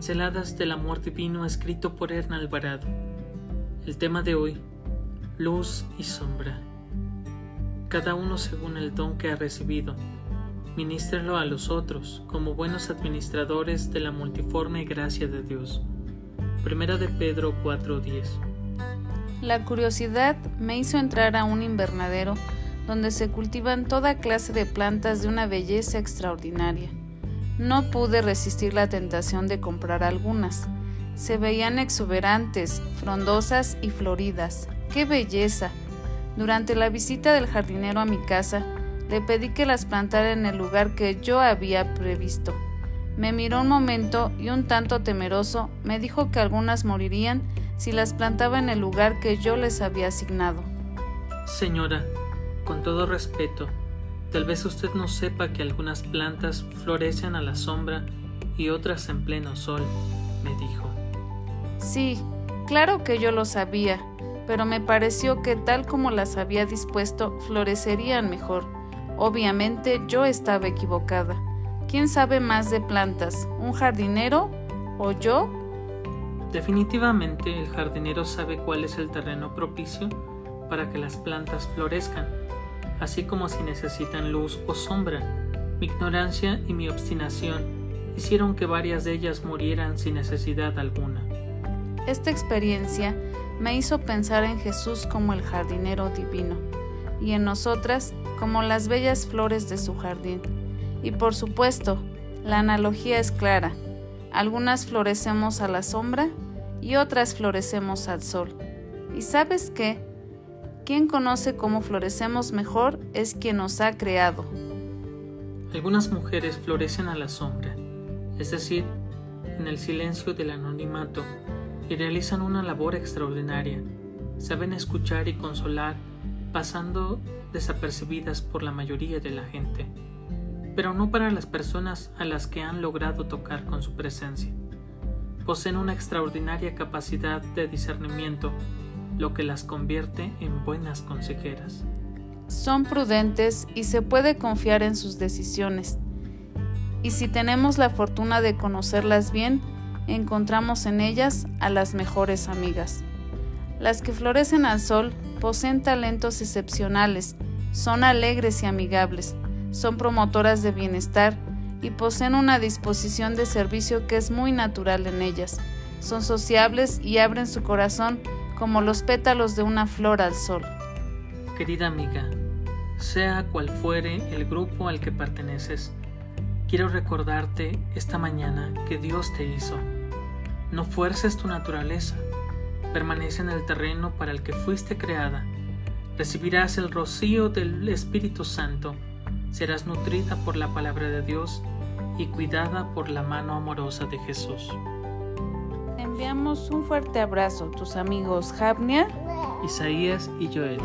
Pinceladas del Amor Divino escrito por Erna Alvarado. El tema de hoy, luz y sombra. Cada uno según el don que ha recibido. Ministrelo a los otros como buenos administradores de la multiforme gracia de Dios. Primera de Pedro 4:10. La curiosidad me hizo entrar a un invernadero donde se cultivan toda clase de plantas de una belleza extraordinaria. No pude resistir la tentación de comprar algunas. Se veían exuberantes, frondosas y floridas. ¡Qué belleza! Durante la visita del jardinero a mi casa, le pedí que las plantara en el lugar que yo había previsto. Me miró un momento y un tanto temeroso me dijo que algunas morirían si las plantaba en el lugar que yo les había asignado. Señora, con todo respeto, Tal vez usted no sepa que algunas plantas florecen a la sombra y otras en pleno sol, me dijo. Sí, claro que yo lo sabía, pero me pareció que tal como las había dispuesto, florecerían mejor. Obviamente yo estaba equivocada. ¿Quién sabe más de plantas? ¿Un jardinero o yo? Definitivamente el jardinero sabe cuál es el terreno propicio para que las plantas florezcan así como si necesitan luz o sombra. Mi ignorancia y mi obstinación hicieron que varias de ellas murieran sin necesidad alguna. Esta experiencia me hizo pensar en Jesús como el jardinero divino y en nosotras como las bellas flores de su jardín. Y por supuesto, la analogía es clara. Algunas florecemos a la sombra y otras florecemos al sol. ¿Y sabes qué? Quien conoce cómo florecemos mejor es quien nos ha creado. Algunas mujeres florecen a la sombra, es decir, en el silencio del anonimato, y realizan una labor extraordinaria. Saben escuchar y consolar, pasando desapercibidas por la mayoría de la gente, pero no para las personas a las que han logrado tocar con su presencia. Poseen una extraordinaria capacidad de discernimiento lo que las convierte en buenas consejeras. Son prudentes y se puede confiar en sus decisiones. Y si tenemos la fortuna de conocerlas bien, encontramos en ellas a las mejores amigas. Las que florecen al sol poseen talentos excepcionales, son alegres y amigables, son promotoras de bienestar y poseen una disposición de servicio que es muy natural en ellas. Son sociables y abren su corazón como los pétalos de una flor al sol. Querida amiga, sea cual fuere el grupo al que perteneces, quiero recordarte esta mañana que Dios te hizo. No fuerces tu naturaleza, permanece en el terreno para el que fuiste creada. Recibirás el rocío del Espíritu Santo, serás nutrida por la palabra de Dios y cuidada por la mano amorosa de Jesús enviamos un fuerte abrazo, tus amigos Javnia, Isaías y Joel.